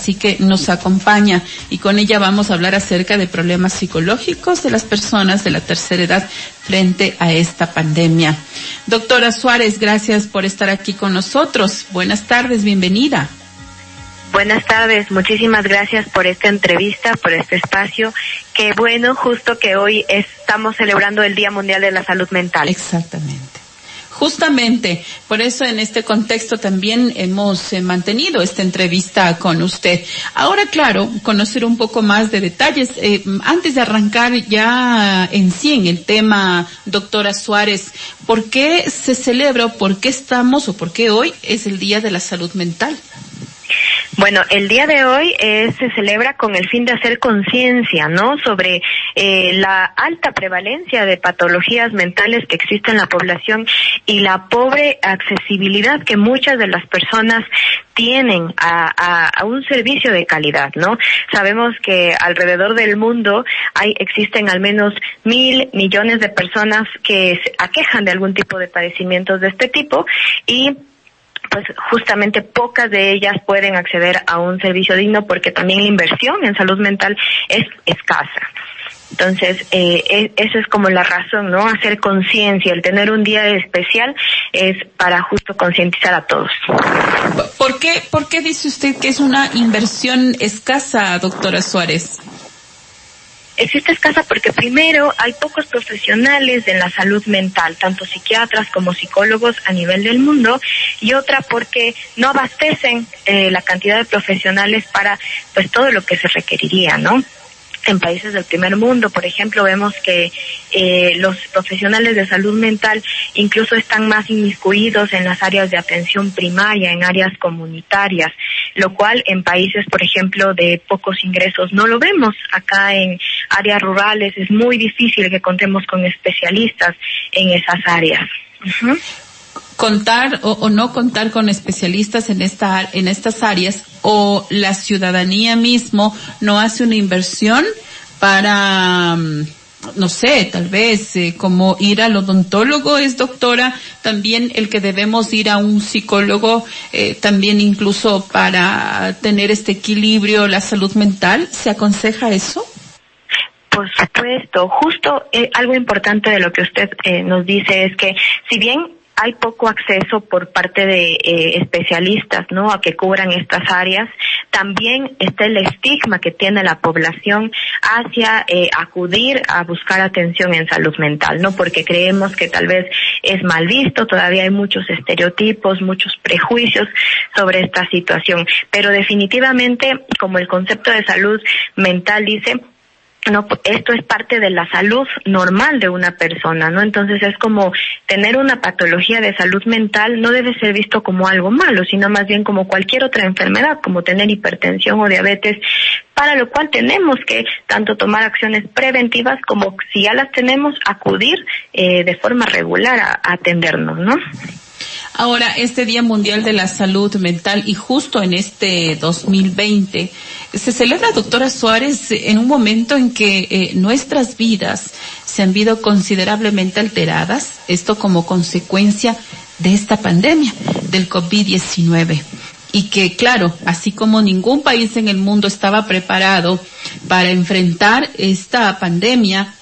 así que nos acompaña y con ella vamos a hablar acerca de problemas psicológicos de las personas de la tercera edad frente a esta pandemia. Doctora Suárez, gracias por estar aquí con nosotros. Buenas tardes, bienvenida. Buenas tardes, muchísimas gracias por esta entrevista, por este espacio. Qué bueno, justo que hoy estamos celebrando el Día Mundial de la Salud Mental. Exactamente. Justamente, por eso en este contexto también hemos eh, mantenido esta entrevista con usted. Ahora, claro, conocer un poco más de detalles. Eh, antes de arrancar ya en sí en el tema, doctora Suárez, ¿por qué se celebra, por qué estamos o por qué hoy es el Día de la Salud Mental? Bueno, el día de hoy eh, se celebra con el fin de hacer conciencia, ¿no? Sobre eh, la alta prevalencia de patologías mentales que existe en la población y la pobre accesibilidad que muchas de las personas tienen a, a, un servicio de calidad, ¿no? Sabemos que alrededor del mundo hay, existen al menos mil millones de personas que se aquejan de algún tipo de padecimientos de este tipo y pues justamente pocas de ellas pueden acceder a un servicio digno porque también la inversión en salud mental es escasa. Entonces, eh, e, esa es como la razón, ¿no? Hacer conciencia, el tener un día especial es para justo concientizar a todos. ¿Por qué, ¿Por qué dice usted que es una inversión escasa, doctora Suárez? Existe escasa porque primero hay pocos profesionales en la salud mental, tanto psiquiatras como psicólogos a nivel del mundo, y otra porque no abastecen eh, la cantidad de profesionales para pues todo lo que se requeriría, ¿no? En países del primer mundo, por ejemplo, vemos que eh, los profesionales de salud mental incluso están más inmiscuidos en las áreas de atención primaria, en áreas comunitarias, lo cual en países, por ejemplo, de pocos ingresos no lo vemos. Acá en áreas rurales es muy difícil que contemos con especialistas en esas áreas contar o, no contar con especialistas en esta en estas áreas o la ciudadanía mismo no hace una inversión para mm, no sé, tal vez eh, como ir al odontólogo es doctora, también el que debemos ir a un psicólogo, eh, también incluso para tener este equilibrio, la salud mental, ¿se aconseja eso? Por supuesto, justo eh, algo importante de lo que usted nos dice es que si bien hay poco acceso por parte de eh, especialistas, ¿no? A que cubran estas áreas. También está el estigma que tiene la población hacia eh, acudir a buscar atención en salud mental, ¿no? Porque creemos que tal vez es mal visto, todavía hay muchos estereotipos, muchos prejuicios sobre esta situación. Pero definitivamente, como el concepto de salud mental dice, no esto es parte de la salud normal de una persona, ¿no? Entonces es como tener una patología de salud mental no debe ser visto como algo malo, sino más bien como cualquier otra enfermedad, como tener hipertensión o diabetes, para lo cual tenemos que tanto tomar acciones preventivas como si ya las tenemos acudir eh, de forma regular a, atendernos, ¿no? Ahora, este Día Mundial de la Salud Mental y justo en este 2020 se celebra, doctora Suárez, en un momento en que eh, nuestras vidas se han visto considerablemente alteradas, esto como consecuencia de esta pandemia del COVID-19 y que claro, así como ningún país en el mundo estaba preparado para enfrentar esta pandemia,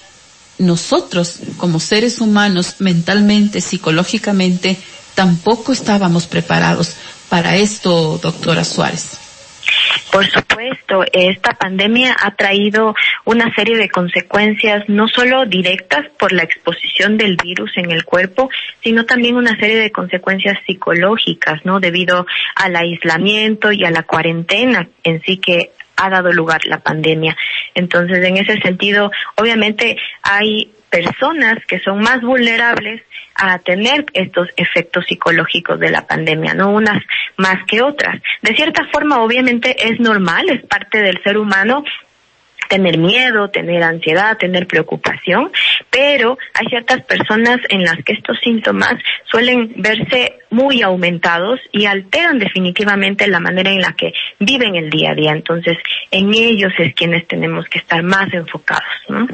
nosotros como seres humanos mentalmente, psicológicamente, tampoco estábamos preparados para esto, doctora Suárez. Por supuesto, esta pandemia ha traído una serie de consecuencias no solo directas por la exposición del virus en el cuerpo, sino también una serie de consecuencias psicológicas, ¿no? Debido al aislamiento y a la cuarentena en sí que ha dado lugar la pandemia. Entonces, en ese sentido, obviamente hay personas que son más vulnerables a tener estos efectos psicológicos de la pandemia, no unas más que otras. De cierta forma, obviamente es normal, es parte del ser humano tener miedo, tener ansiedad, tener preocupación, pero hay ciertas personas en las que estos síntomas suelen verse muy aumentados y alteran definitivamente la manera en la que viven el día a día. Entonces, en ellos es quienes tenemos que estar más enfocados, ¿no?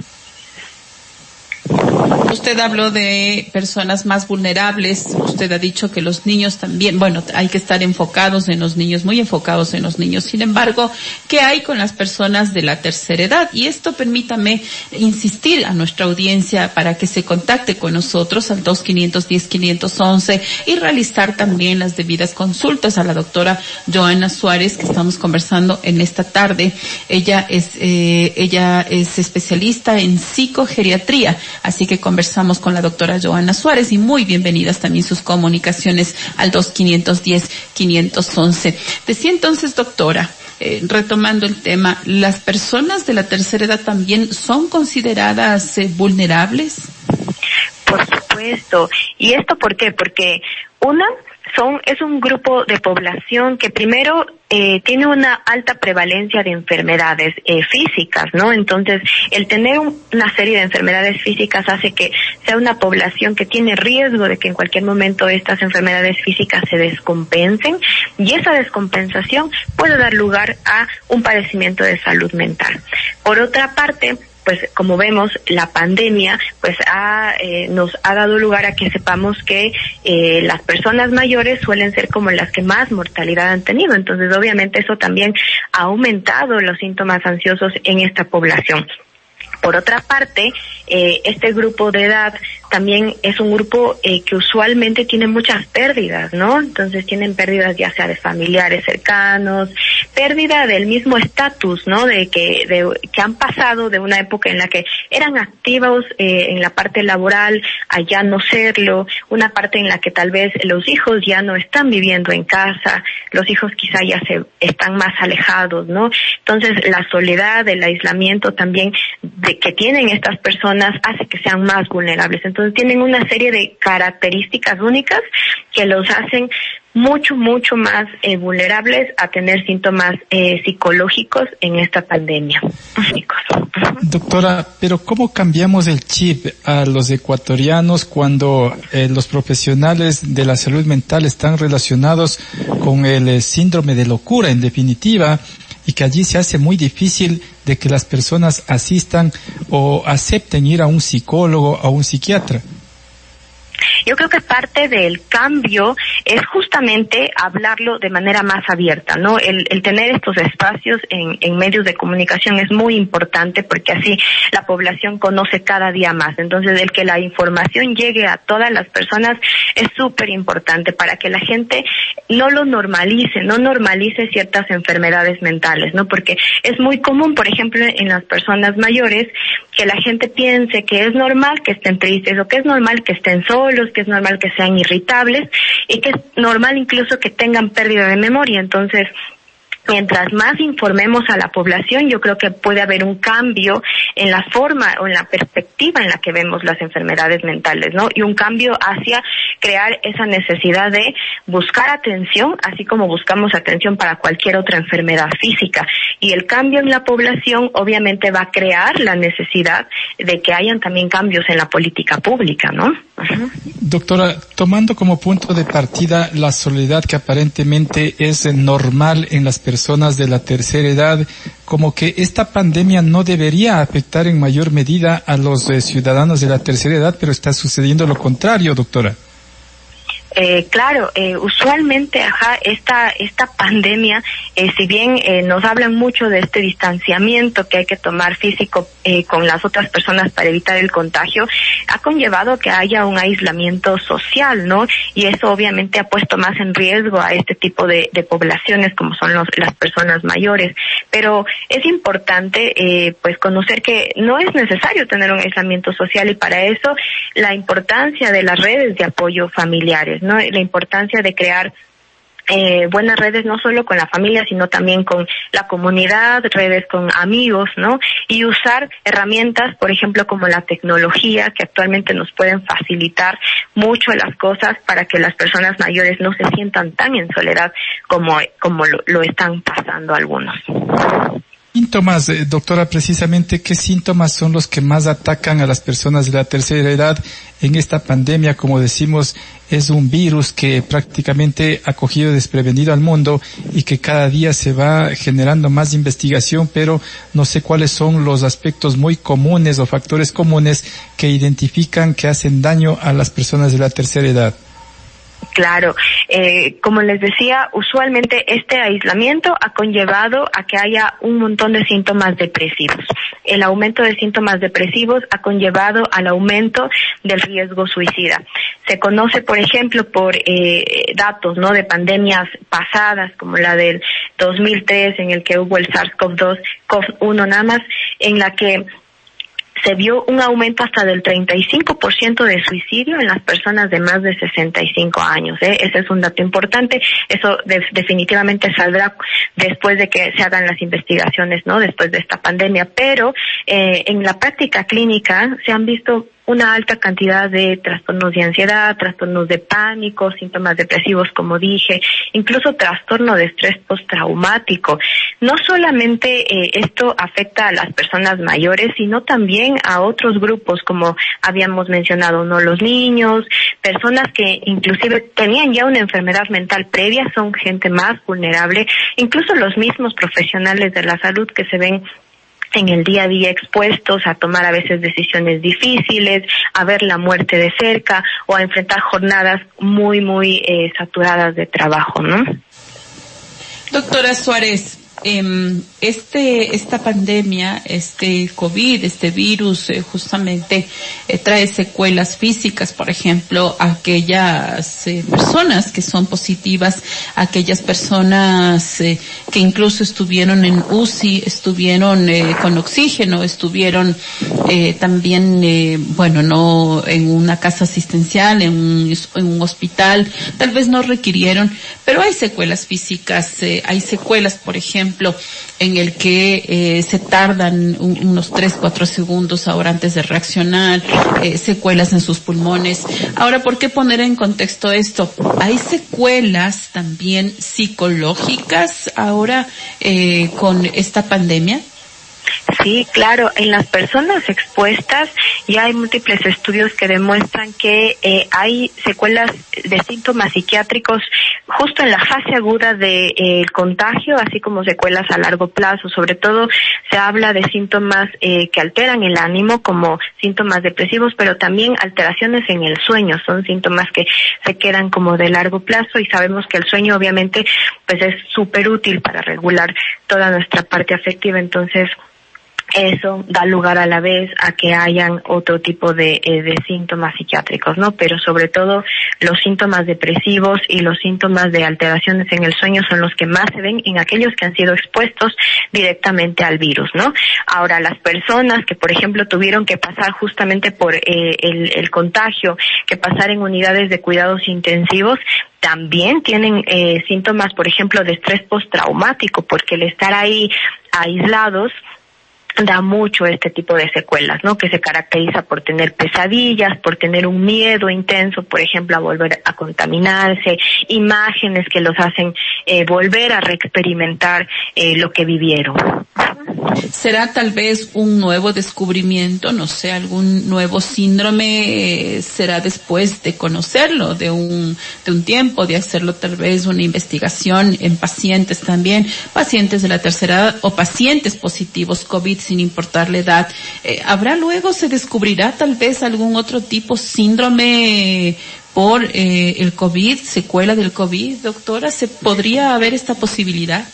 Usted habló de personas más vulnerables, usted ha dicho que los niños también, bueno, hay que estar enfocados en los niños, muy enfocados en los niños. Sin embargo, ¿qué hay con las personas de la tercera edad? Y esto permítame insistir a nuestra audiencia para que se contacte con nosotros al 2510-511 y realizar también las debidas consultas a la doctora Joana Suárez que estamos conversando en esta tarde. Ella es, eh, ella es especialista en psicogeriatría, así que conversamos con la doctora Joana Suárez y muy bienvenidas también sus comunicaciones al 2510-511. Decía entonces, doctora, eh, retomando el tema, ¿las personas de la tercera edad también son consideradas eh, vulnerables? Por supuesto. ¿Y esto por qué? Porque una, son, es un grupo de población que primero eh, tiene una alta prevalencia de enfermedades eh, físicas, ¿no? Entonces, el tener una serie de enfermedades físicas hace que sea una población que tiene riesgo de que en cualquier momento estas enfermedades físicas se descompensen y esa descompensación puede dar lugar a un padecimiento de salud mental. Por otra parte, pues como vemos la pandemia pues ha, eh, nos ha dado lugar a que sepamos que eh, las personas mayores suelen ser como las que más mortalidad han tenido. Entonces obviamente eso también ha aumentado los síntomas ansiosos en esta población. Por otra parte, eh, este grupo de edad también es un grupo eh, que usualmente tiene muchas pérdidas, ¿no? Entonces tienen pérdidas ya sea de familiares cercanos, pérdida del mismo estatus, ¿no? De que, de, que han pasado de una época en la que eran activos eh, en la parte laboral a ya no serlo, una parte en la que tal vez los hijos ya no están viviendo en casa, los hijos quizá ya se están más alejados, ¿no? Entonces la soledad, el aislamiento también de que tienen estas personas hace que sean más vulnerables. Entonces tienen una serie de características únicas que los hacen mucho, mucho más eh, vulnerables a tener síntomas eh, psicológicos en esta pandemia. Doctora, pero ¿cómo cambiamos el chip a los ecuatorianos cuando eh, los profesionales de la salud mental están relacionados con el síndrome de locura, en definitiva? y que allí se hace muy difícil de que las personas asistan o acepten ir a un psicólogo a un psiquiatra. Yo creo que parte del cambio es justamente hablarlo de manera más abierta, ¿no? El, tener estos espacios en, en, medios de comunicación es muy importante porque así la población conoce cada día más. Entonces, el que la información llegue a todas las personas es súper importante para que la gente no lo normalice, no normalice ciertas enfermedades mentales, ¿no? Porque es muy común, por ejemplo, en las personas mayores, que la gente piense que es normal que estén tristes o que es normal que estén solos, que es normal que sean irritables y que es normal incluso que tengan pérdida de memoria. Entonces, mientras más informemos a la población, yo creo que puede haber un cambio en la forma o en la perspectiva en la que vemos las enfermedades mentales, ¿no? Y un cambio hacia crear esa necesidad de buscar atención, así como buscamos atención para cualquier otra enfermedad física. Y el cambio en la población obviamente va a crear la necesidad de que hayan también cambios en la política pública, ¿no? Doctora, tomando como punto de partida la soledad que aparentemente es normal en las personas de la tercera edad, como que esta pandemia no debería afectar en mayor medida a los eh, ciudadanos de la tercera edad, pero está sucediendo lo contrario, doctora. Eh, claro, eh, usualmente, ajá, esta, esta pandemia, eh, si bien eh, nos hablan mucho de este distanciamiento que hay que tomar físico eh, con las otras personas para evitar el contagio, ha conllevado que haya un aislamiento social, ¿no? Y eso obviamente ha puesto más en riesgo a este tipo de, de poblaciones como son los, las personas mayores. Pero es importante, eh, pues, conocer que no es necesario tener un aislamiento social y para eso la importancia de las redes de apoyo familiares. ¿No? La importancia de crear eh, buenas redes no solo con la familia, sino también con la comunidad, redes con amigos, ¿no? Y usar herramientas, por ejemplo, como la tecnología, que actualmente nos pueden facilitar mucho las cosas para que las personas mayores no se sientan tan en soledad como, como lo, lo están pasando algunos. Síntomas, eh, doctora, precisamente, ¿qué síntomas son los que más atacan a las personas de la tercera edad en esta pandemia, como decimos, es un virus que prácticamente ha cogido desprevenido al mundo y que cada día se va generando más investigación, pero no sé cuáles son los aspectos muy comunes o factores comunes que identifican que hacen daño a las personas de la tercera edad. Claro, eh, como les decía, usualmente este aislamiento ha conllevado a que haya un montón de síntomas depresivos. El aumento de síntomas depresivos ha conllevado al aumento del riesgo suicida. Se conoce, por ejemplo, por eh, datos no de pandemias pasadas, como la del 2003, en el que hubo el SARS-CoV-2, CoV-1 nada más, en la que se vio un aumento hasta del 35% de suicidio en las personas de más de 65 años. ¿eh? Ese es un dato importante. Eso definitivamente saldrá después de que se hagan las investigaciones, ¿no? Después de esta pandemia. Pero eh, en la práctica clínica se han visto una alta cantidad de trastornos de ansiedad, trastornos de pánico, síntomas depresivos, como dije, incluso trastorno de estrés postraumático. No solamente eh, esto afecta a las personas mayores, sino también a otros grupos, como habíamos mencionado, no los niños, personas que inclusive tenían ya una enfermedad mental previa, son gente más vulnerable, incluso los mismos profesionales de la salud que se ven en el día a día expuestos a tomar a veces decisiones difíciles, a ver la muerte de cerca o a enfrentar jornadas muy, muy eh, saturadas de trabajo, ¿no? Doctora Suárez, eh, este, esta pandemia, este COVID, este virus, eh, justamente eh, trae secuelas físicas, por ejemplo, aquellas eh, personas que son positivas, aquellas personas que incluso estuvieron en UCI, estuvieron con oxígeno, estuvieron también, bueno, no en una casa asistencial, en un, en un hospital, tal vez no requirieron, pero hay secuelas físicas, hay secuelas, por ejemplo, en el que eh, se tardan unos 3, 4 segundos ahora antes de reaccionar, eh, secuelas en sus pulmones. Ahora, ¿por qué poner en contexto esto? Hay secuelas también psicológicas ahora eh, con esta pandemia. Sí, claro. En las personas expuestas ya hay múltiples estudios que demuestran que eh, hay secuelas de síntomas psiquiátricos justo en la fase aguda del de, eh, contagio, así como secuelas a largo plazo. Sobre todo se habla de síntomas eh, que alteran el ánimo, como síntomas depresivos, pero también alteraciones en el sueño. Son síntomas que se quedan como de largo plazo y sabemos que el sueño obviamente pues es súper útil para regular toda nuestra parte afectiva. Entonces, eso da lugar a la vez a que hayan otro tipo de, eh, de, síntomas psiquiátricos, ¿no? Pero sobre todo los síntomas depresivos y los síntomas de alteraciones en el sueño son los que más se ven en aquellos que han sido expuestos directamente al virus, ¿no? Ahora, las personas que, por ejemplo, tuvieron que pasar justamente por eh, el, el, contagio, que pasar en unidades de cuidados intensivos, también tienen eh, síntomas, por ejemplo, de estrés postraumático, porque el estar ahí aislados, da mucho este tipo de secuelas, ¿no? Que se caracteriza por tener pesadillas, por tener un miedo intenso, por ejemplo, a volver a contaminarse, imágenes que los hacen eh, volver a reexperimentar eh, lo que vivieron. ¿Será tal vez un nuevo descubrimiento, no sé, algún nuevo síndrome? Eh, ¿Será después de conocerlo, de un, de un tiempo, de hacerlo tal vez una investigación en pacientes también, pacientes de la tercera edad o pacientes positivos COVID sin importar la edad? Eh, ¿Habrá luego, se descubrirá tal vez algún otro tipo síndrome por eh, el COVID, secuela del COVID, doctora? ¿Se podría haber esta posibilidad?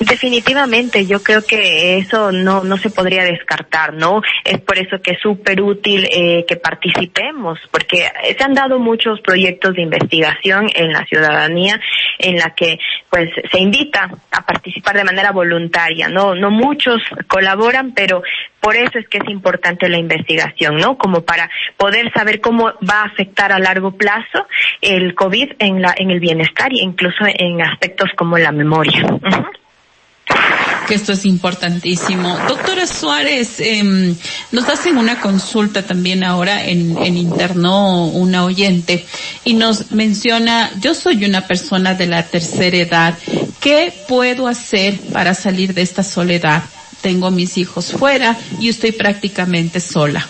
Definitivamente, yo creo que eso no, no se podría descartar, ¿no? Es por eso que es súper útil eh, que participemos, porque se han dado muchos proyectos de investigación en la ciudadanía en la que pues se invita a participar de manera voluntaria, ¿no? No muchos colaboran, pero por eso es que es importante la investigación, ¿no? Como para poder saber cómo va a afectar a largo plazo el COVID en la en el bienestar e incluso en aspectos como la memoria que esto es importantísimo. Doctora Suárez, eh, nos hacen una consulta también ahora en, en interno una oyente y nos menciona, yo soy una persona de la tercera edad, ¿qué puedo hacer para salir de esta soledad? Tengo mis hijos fuera y estoy prácticamente sola.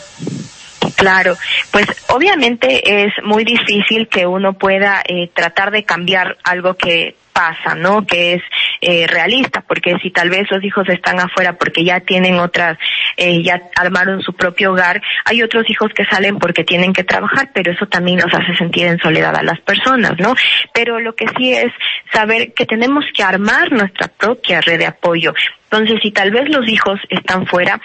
Claro, pues obviamente es muy difícil que uno pueda eh, tratar de cambiar algo que pasa, ¿no? Que es eh, realista, porque si tal vez los hijos están afuera porque ya tienen otras, eh, ya armaron su propio hogar, hay otros hijos que salen porque tienen que trabajar, pero eso también nos hace sentir en soledad a las personas, ¿no? Pero lo que sí es saber que tenemos que armar nuestra propia red de apoyo. Entonces, si tal vez los hijos están fuera,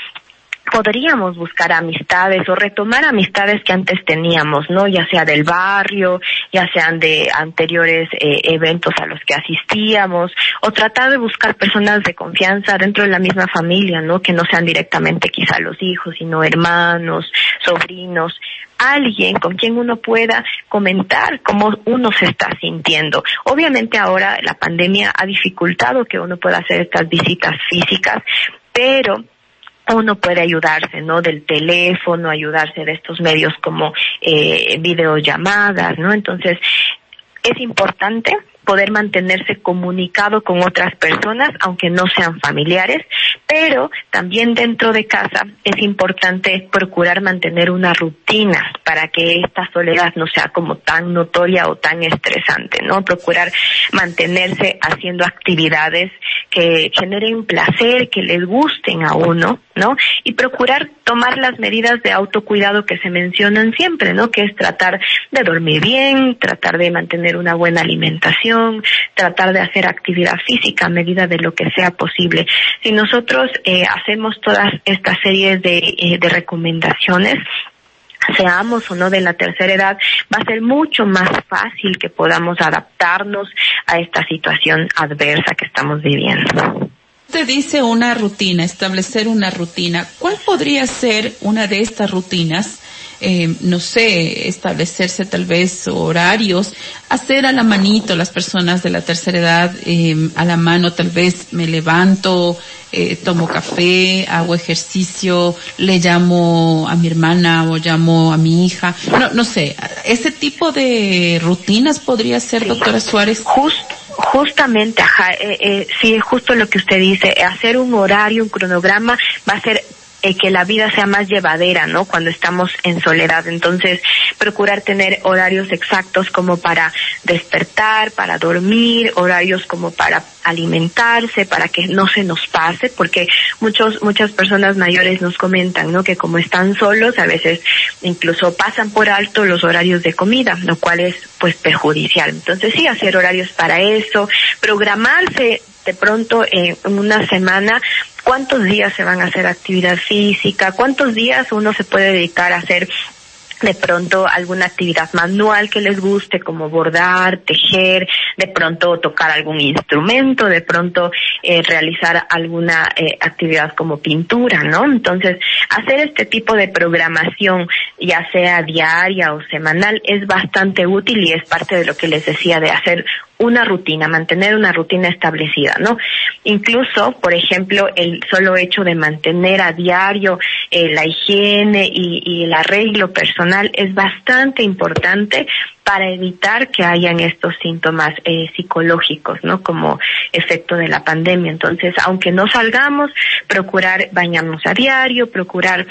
podríamos buscar amistades o retomar amistades que antes teníamos, ¿no? Ya sea del barrio, ya sean de anteriores eh, eventos a los que asistíamos, o tratar de buscar personas de confianza dentro de la misma familia, ¿no? Que no sean directamente quizá los hijos, sino hermanos, sobrinos, alguien con quien uno pueda comentar cómo uno se está sintiendo. Obviamente ahora la pandemia ha dificultado que uno pueda hacer estas visitas físicas, pero uno puede ayudarse, ¿no? Del teléfono, ayudarse de estos medios como eh, videollamadas, ¿no? Entonces, es importante poder mantenerse comunicado con otras personas, aunque no sean familiares, pero también dentro de casa es importante procurar mantener una rutina para que esta soledad no sea como tan notoria o tan estresante, ¿no? Procurar mantenerse haciendo actividades que generen placer, que les gusten a uno, ¿no? Y procurar tomar las medidas de autocuidado que se mencionan siempre, ¿no? Que es tratar de dormir bien, tratar de mantener una buena alimentación, tratar de hacer actividad física a medida de lo que sea posible. Si nosotros eh, hacemos todas estas series de, eh, de recomendaciones, seamos o no de la tercera edad, va a ser mucho más fácil que podamos adaptarnos a esta situación adversa que estamos viviendo. Usted dice una rutina, establecer una rutina. ¿Cuál podría ser una de estas rutinas? Eh, no sé, establecerse tal vez horarios, hacer a la manito las personas de la tercera edad, eh, a la mano tal vez me levanto, eh, tomo café, hago ejercicio, le llamo a mi hermana o llamo a mi hija, no, no sé, ese tipo de rutinas podría ser, doctora Suárez. Justo Justamente, ajá, eh, eh, sí, justo lo que usted dice, hacer un horario, un cronograma va a ser eh, que la vida sea más llevadera, ¿no? Cuando estamos en soledad. Entonces, procurar tener horarios exactos como para despertar, para dormir, horarios como para alimentarse, para que no se nos pase, porque muchos, muchas personas mayores nos comentan, ¿no? Que como están solos, a veces incluso pasan por alto los horarios de comida, lo cual es, pues, perjudicial. Entonces, sí, hacer horarios para eso, programarse de pronto en una semana cuántos días se van a hacer actividad física, cuántos días uno se puede dedicar a hacer de pronto alguna actividad manual que les guste, como bordar, tejer, de pronto tocar algún instrumento, de pronto eh, realizar alguna eh, actividad como pintura, ¿no? Entonces, hacer este tipo de programación, ya sea diaria o semanal, es bastante útil y es parte de lo que les decía de hacer una rutina, mantener una rutina establecida, ¿no? Incluso, por ejemplo, el solo hecho de mantener a diario eh, la higiene y, el arreglo personal es bastante importante para evitar que hayan estos síntomas eh, psicológicos, ¿no? Como efecto de la pandemia. Entonces, aunque no salgamos, procurar bañarnos a diario, procurar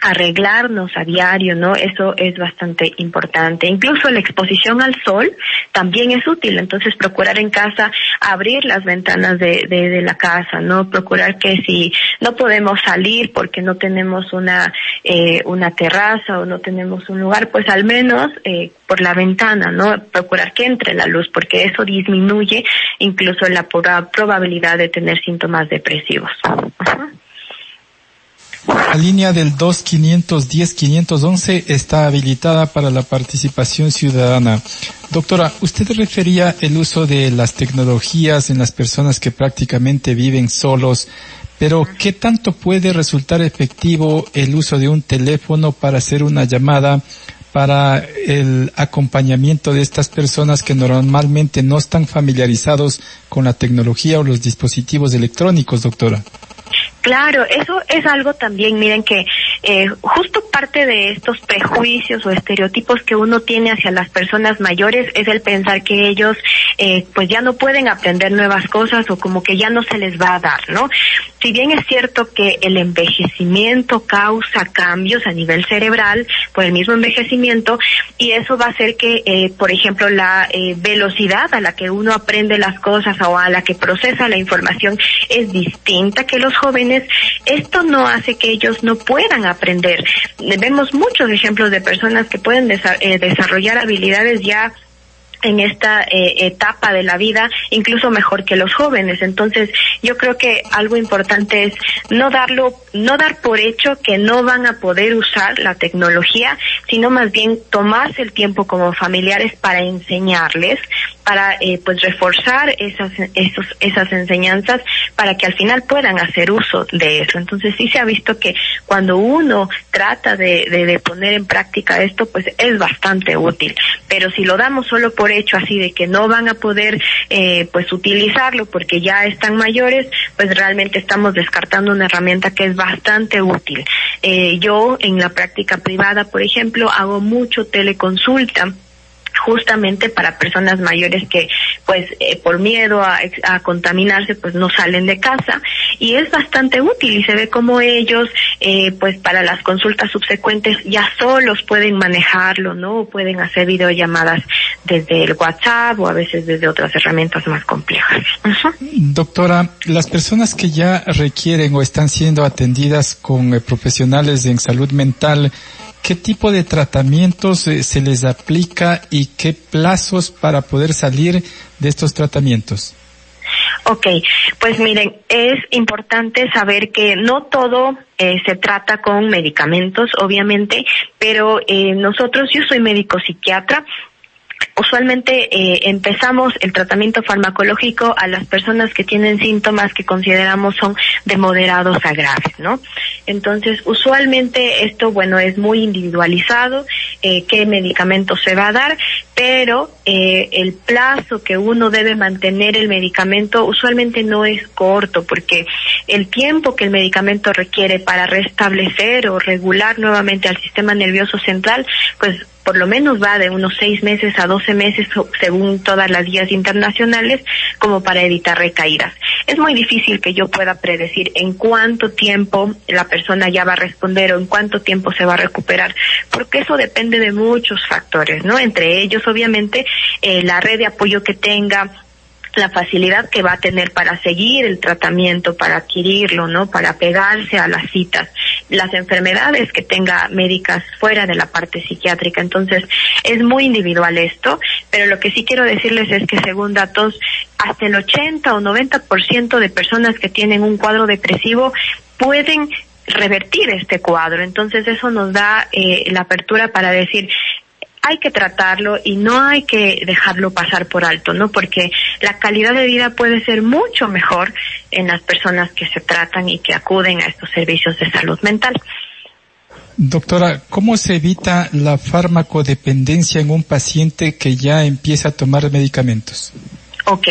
arreglarnos a diario, ¿no? Eso es bastante importante. Incluso la exposición al sol también es útil. Entonces, procurar en casa abrir las ventanas de, de, la casa, ¿no? Procurar que si no podemos salir porque no tenemos una, eh, una terraza o no tenemos un lugar, pues al menos eh, por la ventana, ¿no? Procurar que entre la luz porque eso disminuye incluso la probabilidad de tener síntomas depresivos. La línea del 2510-511 está habilitada para la participación ciudadana. Doctora, usted refería el uso de las tecnologías en las personas que prácticamente viven solos, pero ¿qué tanto puede resultar efectivo el uso de un teléfono para hacer una llamada para el acompañamiento de estas personas que normalmente no están familiarizados con la tecnología o los dispositivos electrónicos, doctora? Claro, eso es algo también, miren que eh, justo parte de estos prejuicios o estereotipos que uno tiene hacia las personas mayores es el pensar que ellos eh, pues ya no pueden aprender nuevas cosas o como que ya no se les va a dar, ¿no? si bien es cierto que el envejecimiento causa cambios a nivel cerebral por el mismo envejecimiento y eso va a hacer que, eh, por ejemplo, la eh, velocidad a la que uno aprende las cosas o a la que procesa la información es distinta que los jóvenes, esto no hace que ellos no puedan aprender. Vemos muchos ejemplos de personas que pueden eh, desarrollar habilidades ya en esta eh, etapa de la vida, incluso mejor que los jóvenes. Entonces, yo creo que algo importante es no darlo, no dar por hecho que no van a poder usar la tecnología, sino más bien tomarse el tiempo como familiares para enseñarles, para eh, pues reforzar esas, esos, esas enseñanzas para que al final puedan hacer uso de eso. Entonces, sí se ha visto que cuando uno trata de, de, de poner en práctica esto, pues es bastante útil. Pero si lo damos solo por hecho así de que no van a poder eh, pues utilizarlo porque ya están mayores, pues realmente estamos descartando una herramienta que es bastante útil. Eh, yo en la práctica privada, por ejemplo, hago mucho teleconsulta justamente para personas mayores que pues eh, por miedo a, a, contaminarse pues no salen de casa. Y es bastante útil y se ve como ellos eh, pues para las consultas subsecuentes ya solos pueden manejarlo no pueden hacer videollamadas desde el WhatsApp o a veces desde otras herramientas más complejas. Doctora las personas que ya requieren o están siendo atendidas con eh, profesionales en salud mental ¿Qué tipo de tratamientos eh, se les aplica y qué plazos para poder salir de estos tratamientos? Ok, pues miren, es importante saber que no todo eh, se trata con medicamentos, obviamente, pero eh, nosotros, yo soy médico psiquiatra, usualmente eh, empezamos el tratamiento farmacológico a las personas que tienen síntomas que consideramos son de moderados a graves, ¿no? Entonces, usualmente esto, bueno, es muy individualizado, eh, qué medicamento se va a dar, pero eh, el plazo que uno debe mantener el medicamento usualmente no es corto, porque el tiempo que el medicamento requiere para restablecer o regular nuevamente al sistema nervioso central, pues por lo menos va de unos seis meses a doce meses según todas las guías internacionales como para evitar recaídas. Es muy difícil que yo pueda predecir en cuánto tiempo la persona ya va a responder o en cuánto tiempo se va a recuperar, porque eso depende de muchos factores, ¿no? Entre ellos, obviamente, eh, la red de apoyo que tenga, la facilidad que va a tener para seguir el tratamiento, para adquirirlo, ¿no? Para pegarse a las citas, las enfermedades que tenga médicas fuera de la parte psiquiátrica. Entonces, es muy individual esto, pero lo que sí quiero decirles es que según datos, hasta el 80 o 90% de personas que tienen un cuadro depresivo pueden revertir este cuadro. Entonces, eso nos da eh, la apertura para decir, hay que tratarlo y no hay que dejarlo pasar por alto, ¿no? Porque la calidad de vida puede ser mucho mejor en las personas que se tratan y que acuden a estos servicios de salud mental. Doctora, ¿cómo se evita la farmacodependencia en un paciente que ya empieza a tomar medicamentos? Ok,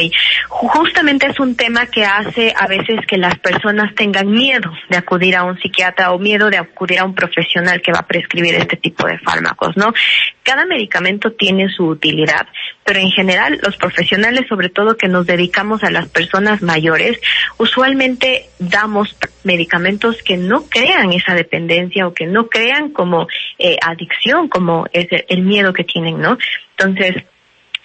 justamente es un tema que hace a veces que las personas tengan miedo de acudir a un psiquiatra o miedo de acudir a un profesional que va a prescribir este tipo de fármacos, ¿no? Cada medicamento tiene su utilidad, pero en general los profesionales, sobre todo que nos dedicamos a las personas mayores, usualmente damos medicamentos que no crean esa dependencia o que no crean como eh, adicción, como es el miedo que tienen, ¿no? Entonces,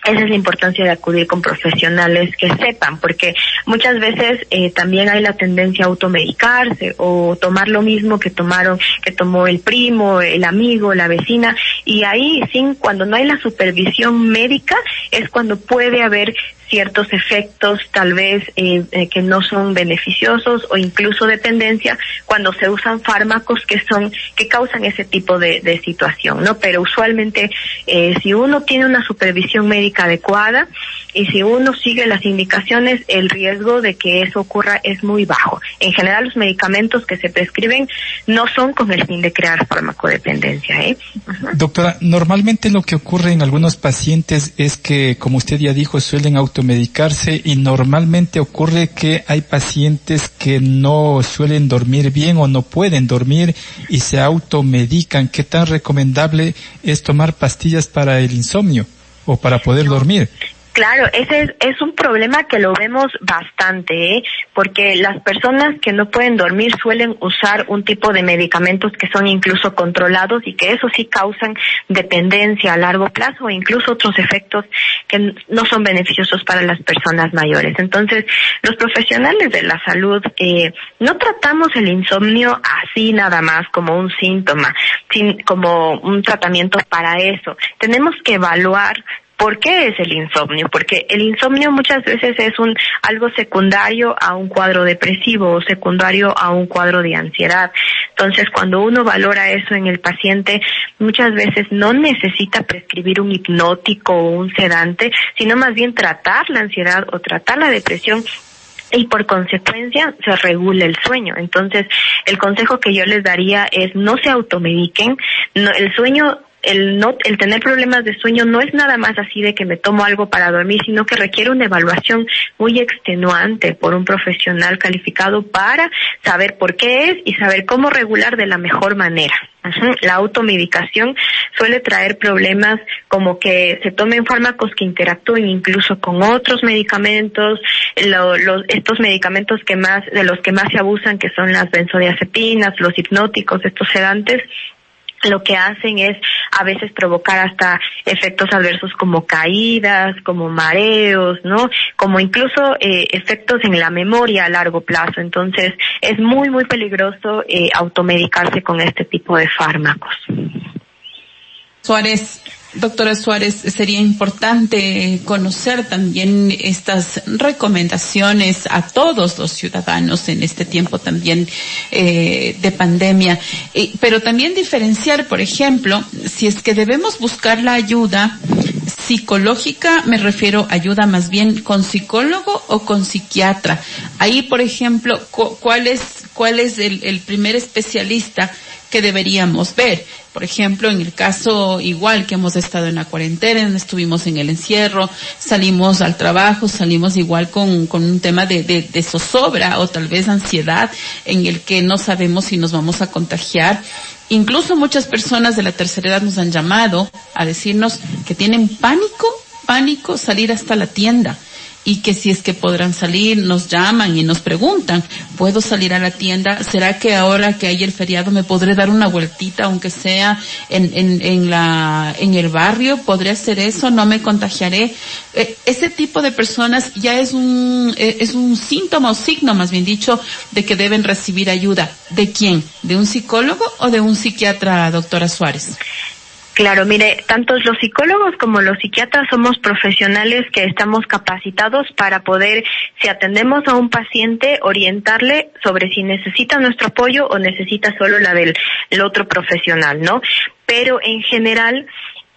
esa es la importancia de acudir con profesionales que sepan, porque muchas veces eh, también hay la tendencia a automedicarse o tomar lo mismo que tomaron, que tomó el primo, el amigo, la vecina, y ahí sin, cuando no hay la supervisión médica, es cuando puede haber ciertos efectos tal vez eh, eh, que no son beneficiosos o incluso dependencia cuando se usan fármacos que son que causan ese tipo de, de situación no pero usualmente eh, si uno tiene una supervisión médica adecuada y si uno sigue las indicaciones el riesgo de que eso ocurra es muy bajo. En general los medicamentos que se prescriben no son con el fin de crear farmacodependencia ¿eh? Doctora normalmente lo que ocurre en algunos pacientes es que como usted ya dijo suelen auto medicarse y normalmente ocurre que hay pacientes que no suelen dormir bien o no pueden dormir y se automedican. ¿Qué tan recomendable es tomar pastillas para el insomnio o para poder no. dormir? Claro, ese es, es, un problema que lo vemos bastante, ¿eh? porque las personas que no pueden dormir suelen usar un tipo de medicamentos que son incluso controlados y que eso sí causan dependencia a largo plazo o incluso otros efectos que no son beneficiosos para las personas mayores. Entonces, los profesionales de la salud eh, no tratamos el insomnio así nada más como un síntoma, sin, como un tratamiento para eso. Tenemos que evaluar ¿Por qué es el insomnio? Porque el insomnio muchas veces es un algo secundario a un cuadro depresivo o secundario a un cuadro de ansiedad. Entonces, cuando uno valora eso en el paciente, muchas veces no necesita prescribir un hipnótico o un sedante, sino más bien tratar la ansiedad o tratar la depresión y por consecuencia se regula el sueño. Entonces, el consejo que yo les daría es no se automediquen, no, el sueño el no el tener problemas de sueño no es nada más así de que me tomo algo para dormir, sino que requiere una evaluación muy extenuante por un profesional calificado para saber por qué es y saber cómo regular de la mejor manera. La automedicación suele traer problemas como que se tomen fármacos que interactúen incluso con otros medicamentos, estos medicamentos que más, de los que más se abusan, que son las benzodiazepinas, los hipnóticos, estos sedantes, lo que hacen es a veces provocar hasta efectos adversos como caídas, como mareos, ¿no? Como incluso eh, efectos en la memoria a largo plazo. Entonces es muy, muy peligroso eh, automedicarse con este tipo de fármacos. Suárez, Doctora Suárez, sería importante conocer también estas recomendaciones a todos los ciudadanos en este tiempo también eh, de pandemia, pero también diferenciar, por ejemplo, si es que debemos buscar la ayuda psicológica, me refiero ayuda más bien con psicólogo o con psiquiatra. Ahí, por ejemplo, ¿cuál es, cuál es el primer especialista que deberíamos ver? Por ejemplo, en el caso igual que hemos estado en la cuarentena, estuvimos en el encierro, salimos al trabajo, salimos igual con, con un tema de, de, de zozobra o tal vez ansiedad en el que no sabemos si nos vamos a contagiar. Incluso muchas personas de la tercera edad nos han llamado a decirnos que tienen pánico, pánico salir hasta la tienda y que si es que podrán salir, nos llaman y nos preguntan, ¿puedo salir a la tienda? ¿Será que ahora que hay el feriado me podré dar una vueltita, aunque sea en, en, en la, en el barrio? ¿Podré hacer eso? ¿No me contagiaré? Eh, ese tipo de personas ya es un, eh, es un síntoma o signo, más bien dicho, de que deben recibir ayuda. ¿De quién? ¿De un psicólogo o de un psiquiatra, doctora Suárez? Claro, mire, tanto los psicólogos como los psiquiatras somos profesionales que estamos capacitados para poder, si atendemos a un paciente, orientarle sobre si necesita nuestro apoyo o necesita solo la del el otro profesional, ¿no? Pero en general,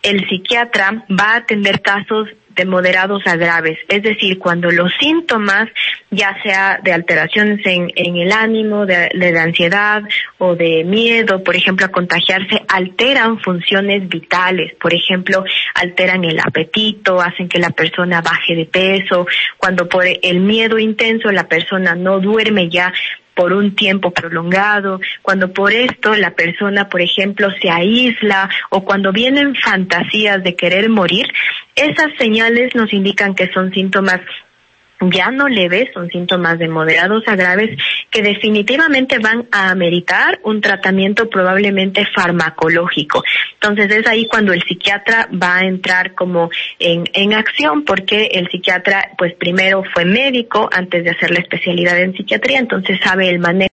el psiquiatra va a atender casos de moderados a graves, es decir, cuando los síntomas, ya sea de alteraciones en, en el ánimo, de, de, ansiedad o de miedo, por ejemplo, a contagiarse, alteran funciones vitales, por ejemplo, alteran el apetito, hacen que la persona baje de peso, cuando por el miedo intenso la persona no duerme ya por un tiempo prolongado, cuando por esto la persona, por ejemplo, se aísla o cuando vienen fantasías de querer morir, esas señales nos indican que son síntomas ya no leves, son síntomas de moderados a graves que definitivamente van a ameritar un tratamiento probablemente farmacológico. Entonces es ahí cuando el psiquiatra va a entrar como en, en acción porque el psiquiatra pues primero fue médico antes de hacer la especialidad en psiquiatría, entonces sabe el manejo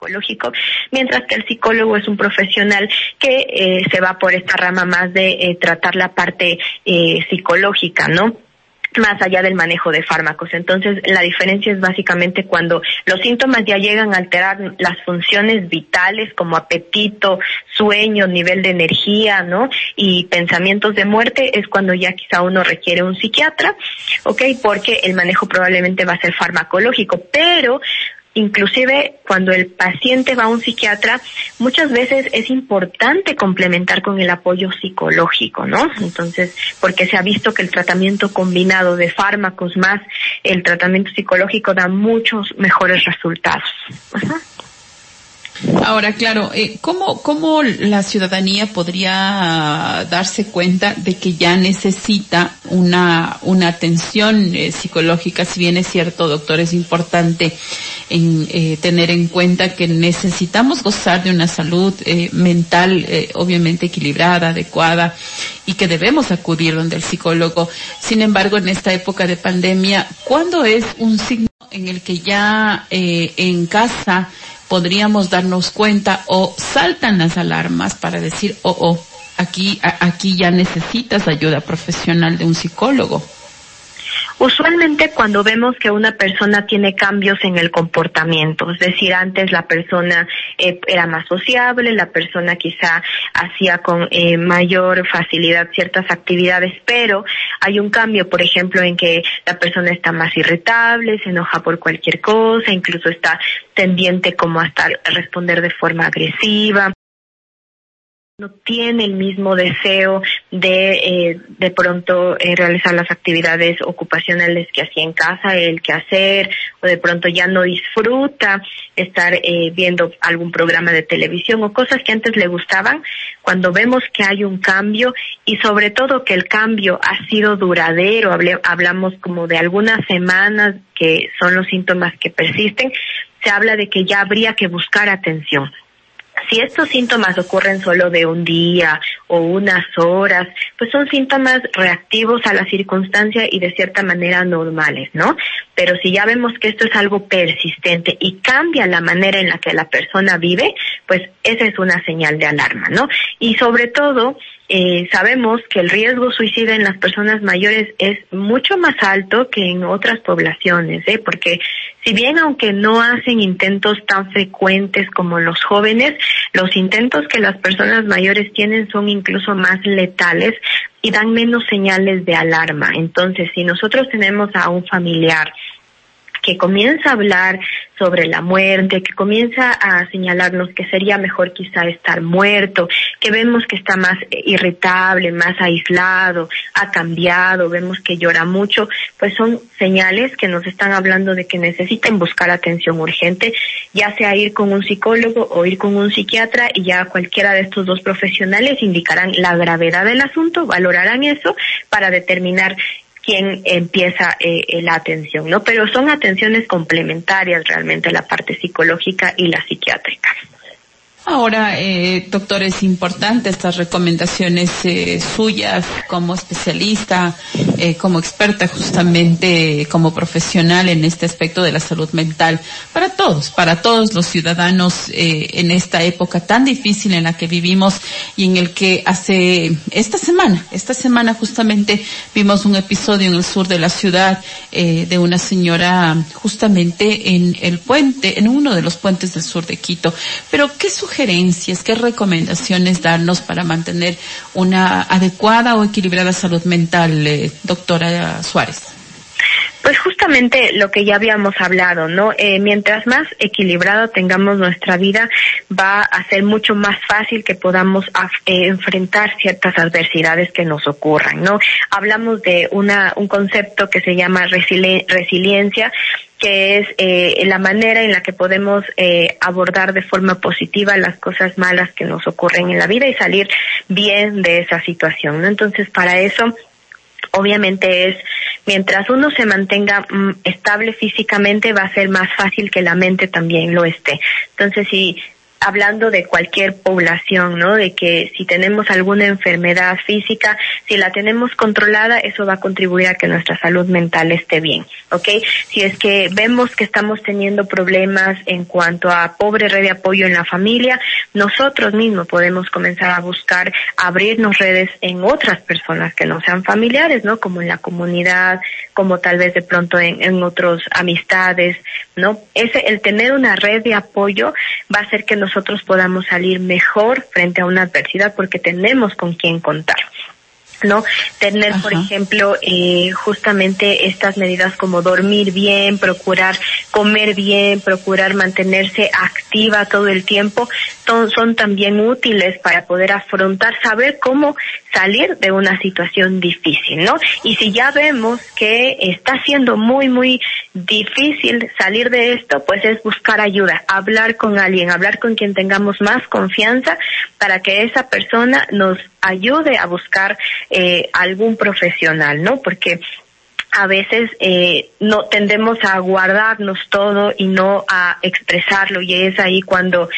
psicológico, mientras que el psicólogo es un profesional que eh, se va por esta rama más de eh, tratar la parte eh, psicológica, ¿no? Más allá del manejo de fármacos. Entonces, la diferencia es básicamente cuando los síntomas ya llegan a alterar las funciones vitales como apetito, sueño, nivel de energía, ¿no? Y pensamientos de muerte, es cuando ya quizá uno requiere un psiquiatra, ¿ok? Porque el manejo probablemente va a ser farmacológico, pero Inclusive cuando el paciente va a un psiquiatra, muchas veces es importante complementar con el apoyo psicológico, ¿no? Entonces, porque se ha visto que el tratamiento combinado de fármacos más el tratamiento psicológico da muchos mejores resultados. Ahora, claro, eh, ¿cómo, ¿cómo la ciudadanía podría darse cuenta de que ya necesita una, una atención eh, psicológica? Si bien es cierto, doctor, es importante en, eh, tener en cuenta que necesitamos gozar de una salud eh, mental eh, obviamente equilibrada, adecuada y que debemos acudir donde el psicólogo. Sin embargo, en esta época de pandemia, ¿cuándo es un signo en el que ya en casa podríamos darnos cuenta o saltan las alarmas para decir, oh, oh, aquí, aquí ya necesitas ayuda profesional de un psicólogo? Usualmente cuando vemos que una persona tiene cambios en el comportamiento, es decir, antes la persona eh, era más sociable, la persona quizá hacía con eh, mayor facilidad ciertas actividades, pero hay un cambio, por ejemplo, en que la persona está más irritable, se enoja por cualquier cosa, incluso está tendiente como hasta responder de forma agresiva no tiene el mismo deseo de eh, de pronto eh, realizar las actividades ocupacionales que hacía en casa, el que hacer, o de pronto ya no disfruta estar eh, viendo algún programa de televisión o cosas que antes le gustaban, cuando vemos que hay un cambio y sobre todo que el cambio ha sido duradero, hablamos como de algunas semanas que son los síntomas que persisten, se habla de que ya habría que buscar atención si estos síntomas ocurren solo de un día o unas horas, pues son síntomas reactivos a la circunstancia y de cierta manera normales, ¿no? Pero si ya vemos que esto es algo persistente y cambia la manera en la que la persona vive, pues esa es una señal de alarma, ¿no? Y sobre todo, eh, sabemos que el riesgo suicida en las personas mayores es mucho más alto que en otras poblaciones, ¿eh? porque si bien aunque no hacen intentos tan frecuentes como los jóvenes, los intentos que las personas mayores tienen son incluso más letales y dan menos señales de alarma. Entonces, si nosotros tenemos a un familiar que comienza a hablar sobre la muerte, que comienza a señalarnos que sería mejor quizá estar muerto, que vemos que está más irritable, más aislado, ha cambiado, vemos que llora mucho, pues son señales que nos están hablando de que necesitan buscar atención urgente, ya sea ir con un psicólogo o ir con un psiquiatra y ya cualquiera de estos dos profesionales indicarán la gravedad del asunto, valorarán eso para determinar quién empieza eh, la atención, ¿no? Pero son atenciones complementarias realmente la parte psicológica y la psiquiátrica. Ahora, eh, doctor, es importante estas recomendaciones eh, suyas como especialista, eh, como experta justamente, como profesional en este aspecto de la salud mental, para todos, para todos los ciudadanos eh, en esta época tan difícil en la que vivimos y en el que hace esta semana, esta semana justamente vimos un episodio en el sur de la ciudad eh, de una señora justamente en el puente, en uno de los puentes del sur de Quito. Pero, ¿qué su sugerencias, qué recomendaciones darnos para mantener una adecuada o equilibrada salud mental, eh, doctora Suárez? Pues justamente lo que ya habíamos hablado, ¿no? Eh, mientras más equilibrado tengamos nuestra vida, va a ser mucho más fácil que podamos eh, enfrentar ciertas adversidades que nos ocurran, ¿no? Hablamos de una, un concepto que se llama resiliencia, que es eh, la manera en la que podemos eh, abordar de forma positiva las cosas malas que nos ocurren en la vida y salir bien de esa situación, ¿no? Entonces, para eso, obviamente es mientras uno se mantenga mm, estable físicamente va a ser más fácil que la mente también lo esté. Entonces, si hablando de cualquier población, ¿no? De que si tenemos alguna enfermedad física, si la tenemos controlada, eso va a contribuir a que nuestra salud mental esté bien, ¿ok? Si es que vemos que estamos teniendo problemas en cuanto a pobre red de apoyo en la familia, nosotros mismos podemos comenzar a buscar abrirnos redes en otras personas que no sean familiares, ¿no? Como en la comunidad, como tal vez de pronto en, en otros amistades, ¿no? Ese, el tener una red de apoyo va a hacer que nosotros podamos salir mejor frente a una adversidad porque tenemos con quién contar. ¿no? Tener, por ejemplo, eh, justamente estas medidas como dormir bien, procurar comer bien, procurar mantenerse activa todo el tiempo, son, son también útiles para poder afrontar, saber cómo salir de una situación difícil, ¿no? Y si ya vemos que está siendo muy, muy difícil salir de esto, pues es buscar ayuda, hablar con alguien, hablar con quien tengamos más confianza para que esa persona nos ayude a buscar eh, algún profesional, ¿no? Porque a veces eh, no tendemos a guardarnos todo y no a expresarlo y es ahí cuando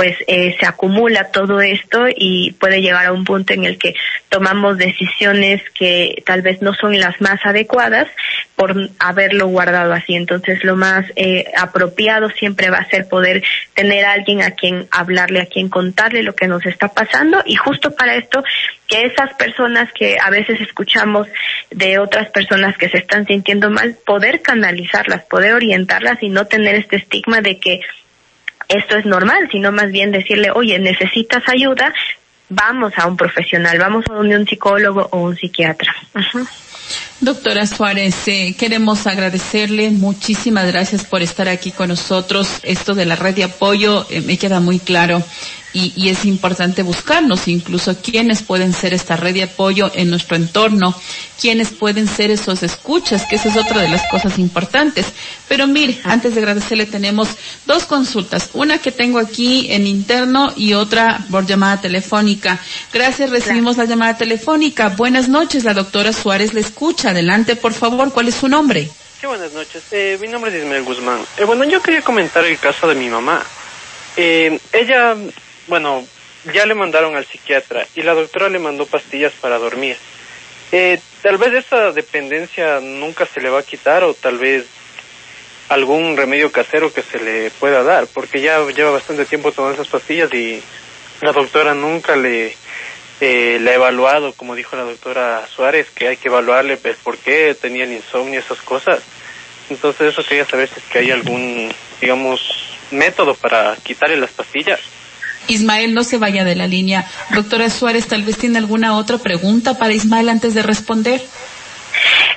pues eh, se acumula todo esto y puede llegar a un punto en el que tomamos decisiones que tal vez no son las más adecuadas por haberlo guardado así. Entonces lo más eh, apropiado siempre va a ser poder tener a alguien a quien hablarle, a quien contarle lo que nos está pasando y justo para esto que esas personas que a veces escuchamos de otras personas que se están sintiendo mal, poder canalizarlas, poder orientarlas y no tener este estigma de que esto es normal, sino más bien decirle, oye, necesitas ayuda, vamos a un profesional, vamos a un psicólogo o un psiquiatra. Doctora Suárez, eh, queremos agradecerle muchísimas gracias por estar aquí con nosotros. Esto de la red de apoyo eh, me queda muy claro y, y, es importante buscarnos incluso quiénes pueden ser esta red de apoyo en nuestro entorno, quiénes pueden ser esos escuchas, que esa es otra de las cosas importantes. Pero mire, antes de agradecerle tenemos dos consultas, una que tengo aquí en interno y otra por llamada telefónica. Gracias, recibimos la llamada telefónica. Buenas noches, la doctora Suárez le escucha. Adelante, por favor, ¿cuál es su nombre? Sí, buenas noches. Eh, mi nombre es Ismael Guzmán. Eh, bueno, yo quería comentar el caso de mi mamá. Eh, ella bueno, ya le mandaron al psiquiatra y la doctora le mandó pastillas para dormir. Eh, tal vez esa dependencia nunca se le va a quitar o tal vez algún remedio casero que se le pueda dar, porque ya lleva bastante tiempo tomando esas pastillas y la doctora nunca le eh, ha evaluado, como dijo la doctora Suárez, que hay que evaluarle pues, por qué tenía el insomnio, esas cosas. Entonces eso quería saber si es que hay algún, digamos, método para quitarle las pastillas. Ismael, no se vaya de la línea. Doctora Suárez, tal vez tiene alguna otra pregunta para Ismael antes de responder.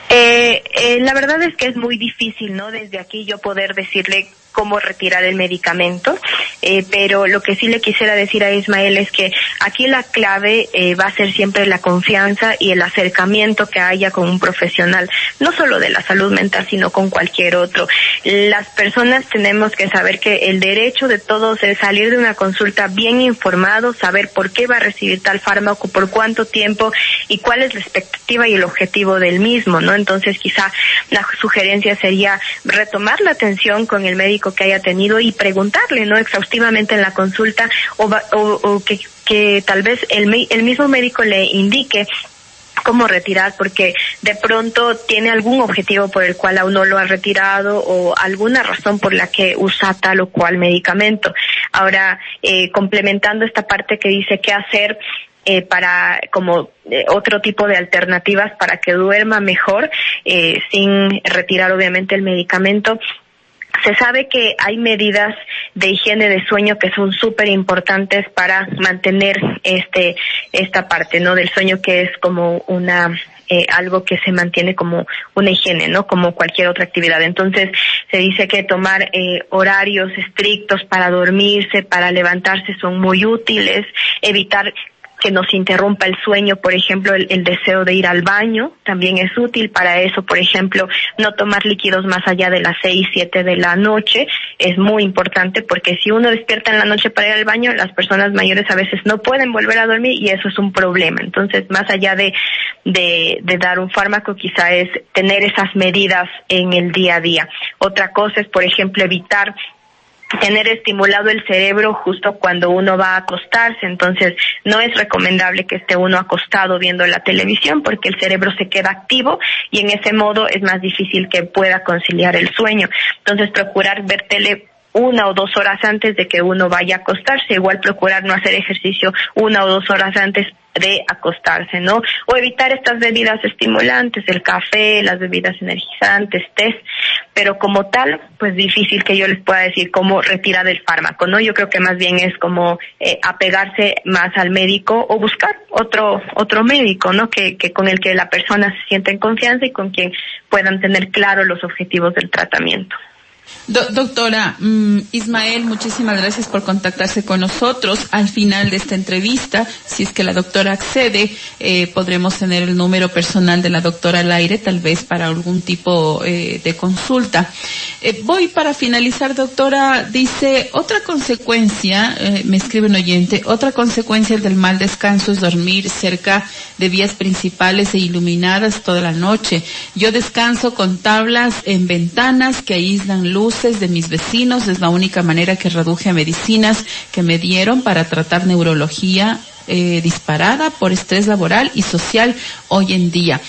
Eh, eh, la verdad es que es muy difícil, ¿no? Desde aquí yo poder decirle cómo retirar el medicamento, eh, pero lo que sí le quisiera decir a Ismael es que aquí la clave eh, va a ser siempre la confianza y el acercamiento que haya con un profesional, no solo de la salud mental, sino con cualquier otro. Las personas tenemos que saber que el derecho de todos es salir de una consulta bien informado, saber por qué va a recibir tal fármaco, por cuánto tiempo y cuál es la expectativa y el objetivo del mismo, ¿no? Entonces quizá la sugerencia sería retomar la atención con el médico que haya tenido y preguntarle, ¿no? Exhaustivamente en la consulta o, o, que, que tal vez el, el mismo médico le indique cómo retirar porque de pronto tiene algún objetivo por el cual aún no lo ha retirado o alguna razón por la que usa tal o cual medicamento. Ahora, eh, complementando esta parte que dice qué hacer eh, para como eh, otro tipo de alternativas para que duerma mejor eh, sin retirar obviamente el medicamento se sabe que hay medidas de higiene de sueño que son súper importantes para mantener este esta parte no del sueño que es como una eh, algo que se mantiene como una higiene, ¿no? Como cualquier otra actividad. Entonces, se dice que tomar eh, horarios estrictos para dormirse, para levantarse son muy útiles, evitar que nos interrumpa el sueño, por ejemplo, el, deseo de ir al baño, también es útil para eso, por ejemplo, no tomar líquidos más allá de las seis, siete de la noche, es muy importante porque si uno despierta en la noche para ir al baño, las personas mayores a veces no pueden volver a dormir y eso es un problema. Entonces, más allá de, de, de dar un fármaco, quizá es tener esas medidas en el día a día. Otra cosa es, por ejemplo, evitar tener estimulado el cerebro justo cuando uno va a acostarse, entonces no es recomendable que esté uno acostado viendo la televisión porque el cerebro se queda activo y en ese modo es más difícil que pueda conciliar el sueño. Entonces procurar ver tele una o dos horas antes de que uno vaya a acostarse, igual procurar no hacer ejercicio una o dos horas antes de acostarse, ¿no? O evitar estas bebidas estimulantes, el café, las bebidas energizantes, té, pero como tal, pues difícil que yo les pueda decir cómo retirar el fármaco, ¿no? Yo creo que más bien es como eh, apegarse más al médico o buscar otro otro médico, ¿no? Que, que con el que la persona se sienta en confianza y con quien puedan tener claro los objetivos del tratamiento. Doctora mm, Ismael, muchísimas gracias por contactarse con nosotros. Al final de esta entrevista, si es que la doctora accede, eh, podremos tener el número personal de la doctora al aire, tal vez para algún tipo eh, de consulta. Eh, voy para finalizar, doctora. Dice, otra consecuencia, me escribe un oyente, otra consecuencia del mal descanso es dormir cerca de vías principales e iluminadas toda la noche. Yo descanso con tablas en ventanas que aíslan luz de mis vecinos, es la única manera que reduje a medicinas que me dieron para tratar neurología eh, disparada por estrés laboral y social hoy en día.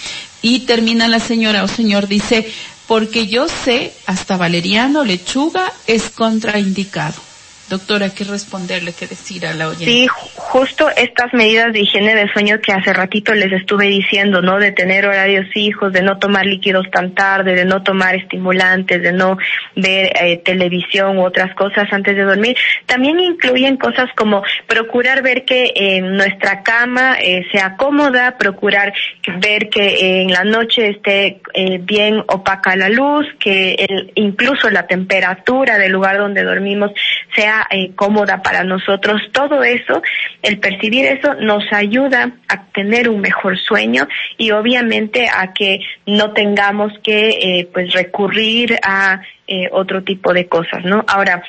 Y termina la señora o señor dice, porque yo sé, hasta valeriano, lechuga es contraindicado. Doctora, ¿qué responderle, qué decir a la oyente? Sí, justo estas medidas de higiene de sueño que hace ratito les estuve diciendo, ¿no? De tener horarios fijos, de no tomar líquidos tan tarde, de no tomar estimulantes, de no ver eh, televisión u otras cosas antes de dormir. También incluyen cosas como procurar ver que en nuestra cama eh, sea cómoda, procurar ver que en la noche esté eh, bien opaca la luz, que el, incluso la temperatura del lugar donde dormimos sea eh, cómoda para nosotros. Todo eso, el percibir eso nos ayuda a tener un mejor sueño y obviamente a que no tengamos que eh, pues recurrir a eh, otro tipo de cosas, ¿no? Ahora,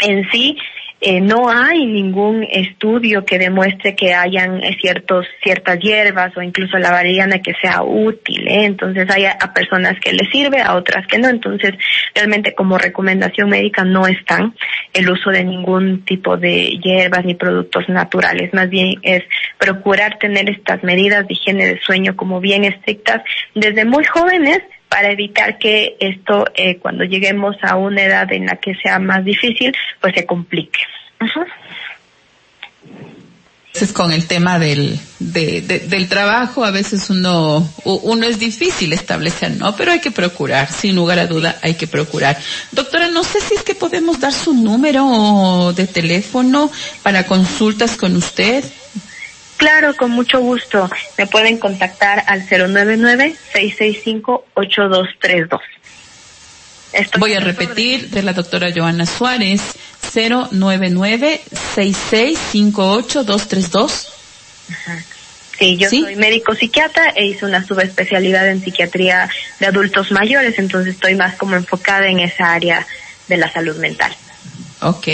en sí, eh, no hay ningún estudio que demuestre que hayan eh, ciertos ciertas hierbas o incluso la valeriana que sea útil ¿eh? entonces hay a, personas que les sirve a otras que no entonces realmente como recomendación médica no están el uso de ningún tipo de hierbas ni productos naturales más bien es procurar tener estas medidas de higiene de sueño como bien estrictas desde muy jóvenes para evitar que esto, eh, cuando lleguemos a una edad en la que sea más difícil, pues se complique. Es con el tema del, del trabajo, a veces uno, uno es difícil establecer, ¿no? Pero hay que procurar, sin lugar a duda, hay que procurar. Doctora, no sé si es que podemos dar su número de teléfono para consultas con usted. Claro, con mucho gusto. Me pueden contactar al 099-665-8232. Voy a repetir de la doctora Joana Suárez, 099-6658-232. Sí, yo soy médico psiquiatra e hice una subespecialidad en psiquiatría de adultos mayores, entonces estoy más como enfocada en esa área de la salud mental. Ok.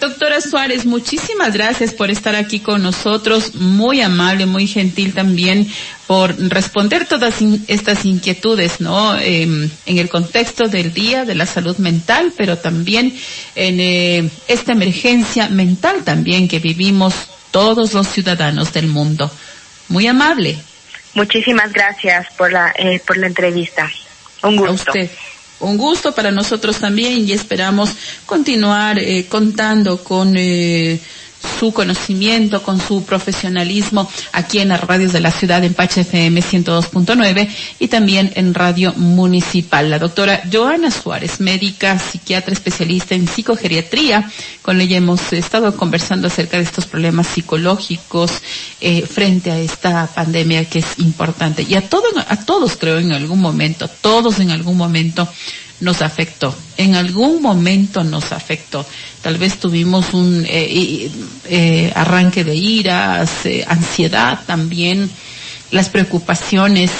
Doctora Suárez, muchísimas gracias por estar aquí con nosotros, muy amable, muy gentil también por responder todas estas inquietudes, ¿no? Em, en el contexto del Día de la Salud Mental, pero también en eh, esta emergencia mental también que vivimos todos los ciudadanos del mundo. Muy amable. Muchísimas gracias por la, eh, por la entrevista. Un gusto un gusto para nosotros también y esperamos continuar eh, contando con eh, su conocimiento, con su profesionalismo aquí en las radios de la ciudad en Pache FM 102.9 y también en Radio Municipal. La doctora Joana Suárez, médica, psiquiatra especialista en psicogeriatría, con ella hemos estado conversando acerca de estos problemas psicológicos eh, frente a esta pandemia que es importante. Y a, a todos creo en algún momento, todos en algún momento nos afectó. En algún momento nos afectó. Tal vez tuvimos un eh, eh, arranque de iras, eh, ansiedad también, las preocupaciones.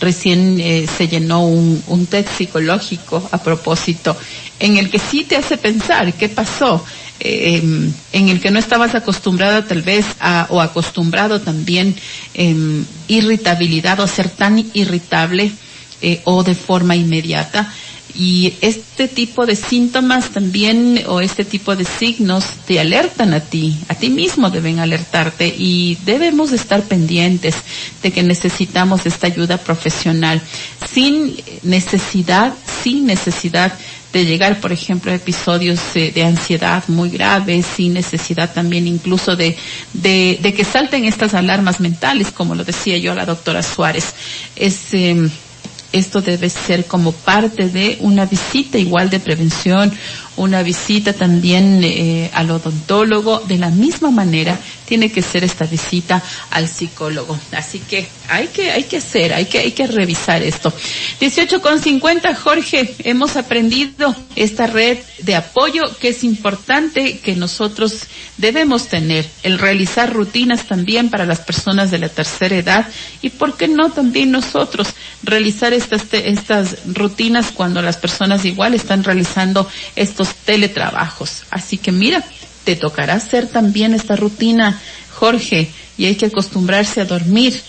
Recién se llenó un, un test psicológico a propósito, en el que sí te hace pensar qué pasó, em, en el que no estabas acostumbrada tal vez a, o acostumbrado también eh, irritabilidad o ser tan irritable eh, o de forma inmediata. Y este tipo de síntomas también o este tipo de signos te alertan a ti, a ti mismo deben alertarte y debemos estar pendientes de que necesitamos esta ayuda profesional sin necesidad, sin necesidad de llegar, por ejemplo, a episodios de, ansiedad muy graves, sin necesidad también incluso de, de, de, que salten estas alarmas mentales, como lo decía yo a la doctora Suárez. Es, em, esto debe ser como parte de una visita igual de prevención una visita también eh, al odontólogo. De la misma manera tiene que ser esta visita al psicólogo. Así que hay que, hay que hacer, hay que, hay que revisar esto. 18 con 50, Jorge, hemos aprendido esta red de apoyo que es importante que nosotros debemos tener, el realizar rutinas también para las personas de la tercera edad y por qué no también nosotros realizar estas, estas rutinas cuando las personas igual están realizando teletrabajos. Así que mira, te tocará hacer también esta rutina, Jorge, y hay que acostumbrarse a dormir